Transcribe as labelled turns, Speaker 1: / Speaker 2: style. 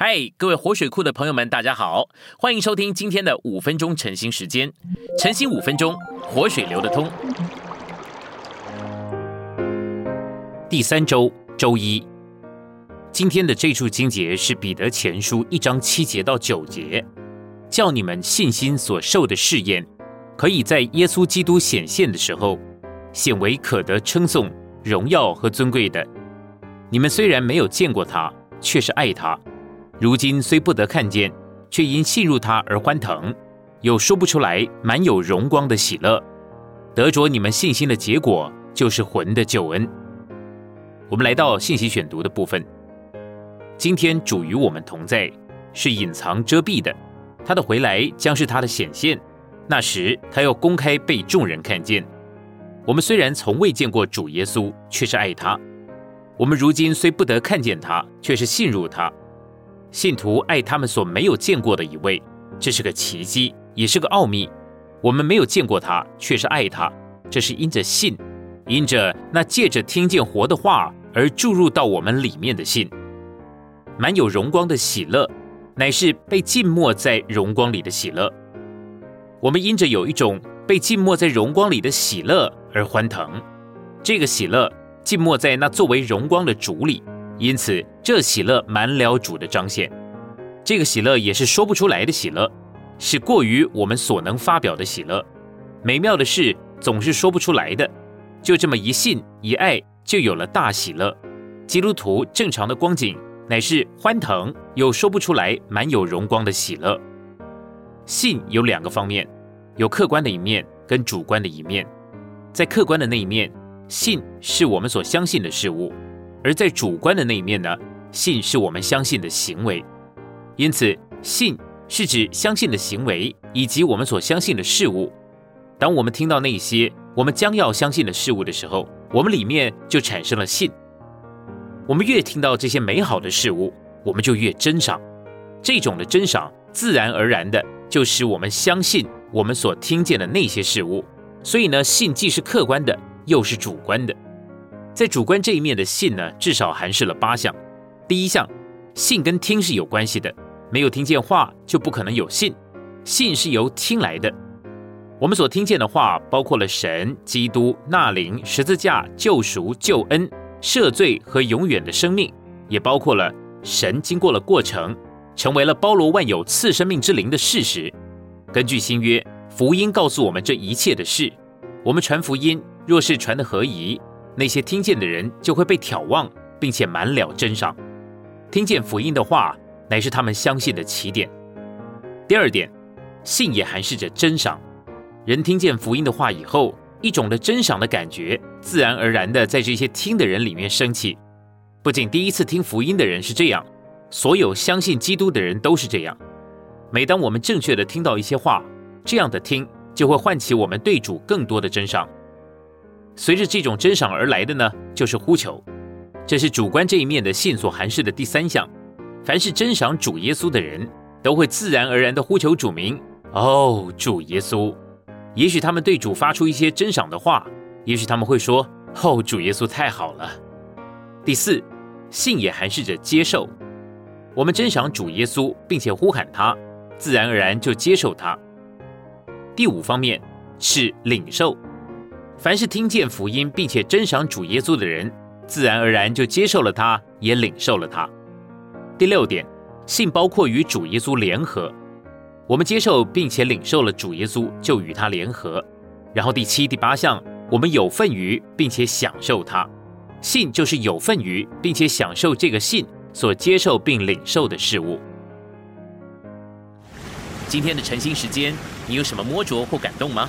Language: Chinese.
Speaker 1: 嗨，各位活水库的朋友们，大家好，欢迎收听今天的五分钟晨兴时间。晨兴五分钟，活水流得通。第三周周一，今天的这处经节是彼得前书一章七节到九节，叫你们信心所受的试验，可以在耶稣基督显现的时候，显为可得称颂、荣耀和尊贵的。你们虽然没有见过他，却是爱他。如今虽不得看见，却因信入他而欢腾，有说不出来满有荣光的喜乐。得着你们信心的结果，就是魂的救恩。我们来到信息选读的部分。今天主与我们同在，是隐藏遮蔽的；他的回来将是他的显现。那时他要公开被众人看见。我们虽然从未见过主耶稣，却是爱他。我们如今虽不得看见他，却是信入他。信徒爱他们所没有见过的一位，这是个奇迹，也是个奥秘。我们没有见过他，却是爱他，这是因着信，因着那借着听见活的话而注入到我们里面的信。满有荣光的喜乐，乃是被浸没在荣光里的喜乐。我们因着有一种被浸没在荣光里的喜乐而欢腾，这个喜乐浸没在那作为荣光的主里。因此，这喜乐满了主的彰显，这个喜乐也是说不出来的喜乐，是过于我们所能发表的喜乐。美妙的事总是说不出来的，就这么一信一爱，就有了大喜乐。基督徒正常的光景乃是欢腾，有说不出来满有荣光的喜乐。信有两个方面，有客观的一面跟主观的一面。在客观的那一面，信是我们所相信的事物。而在主观的那一面呢，信是我们相信的行为，因此信是指相信的行为以及我们所相信的事物。当我们听到那些我们将要相信的事物的时候，我们里面就产生了信。我们越听到这些美好的事物，我们就越珍赏。这种的珍赏，自然而然的就使我们相信我们所听见的那些事物。所以呢，信既是客观的，又是主观的。在主观这一面的信呢，至少含示了八项。第一项，信跟听是有关系的，没有听见话就不可能有信。信是由听来的。我们所听见的话，包括了神、基督、纳灵、十字架、救赎、救恩、赦罪和永远的生命，也包括了神经过了过程，成为了包罗万有赐生命之灵的事实。根据新约福音告诉我们这一切的事，我们传福音若是传的合宜。那些听见的人就会被挑望，并且满了真赏。听见福音的话，乃是他们相信的起点。第二点，信也含示着真赏。人听见福音的话以后，一种的真赏的感觉，自然而然的在这些听的人里面升起。不仅第一次听福音的人是这样，所有相信基督的人都是这样。每当我们正确的听到一些话，这样的听就会唤起我们对主更多的真赏。随着这种真赏而来的呢，就是呼求，这是主观这一面的信所含示的第三项。凡是真赏主耶稣的人，都会自然而然的呼求主名。哦，主耶稣！也许他们对主发出一些真赏的话，也许他们会说：“哦，主耶稣太好了。”第四，信也含示着接受。我们真赏主耶稣，并且呼喊他，自然而然就接受他。第五方面是领受。凡是听见福音并且珍赏主耶稣的人，自然而然就接受了他，也领受了他。第六点，信包括与主耶稣联合。我们接受并且领受了主耶稣，就与他联合。然后第七、第八项，我们有份于并且享受他。信就是有份于并且享受这个信所接受并领受的事物。今天的晨兴时间，你有什么摸着或感动吗？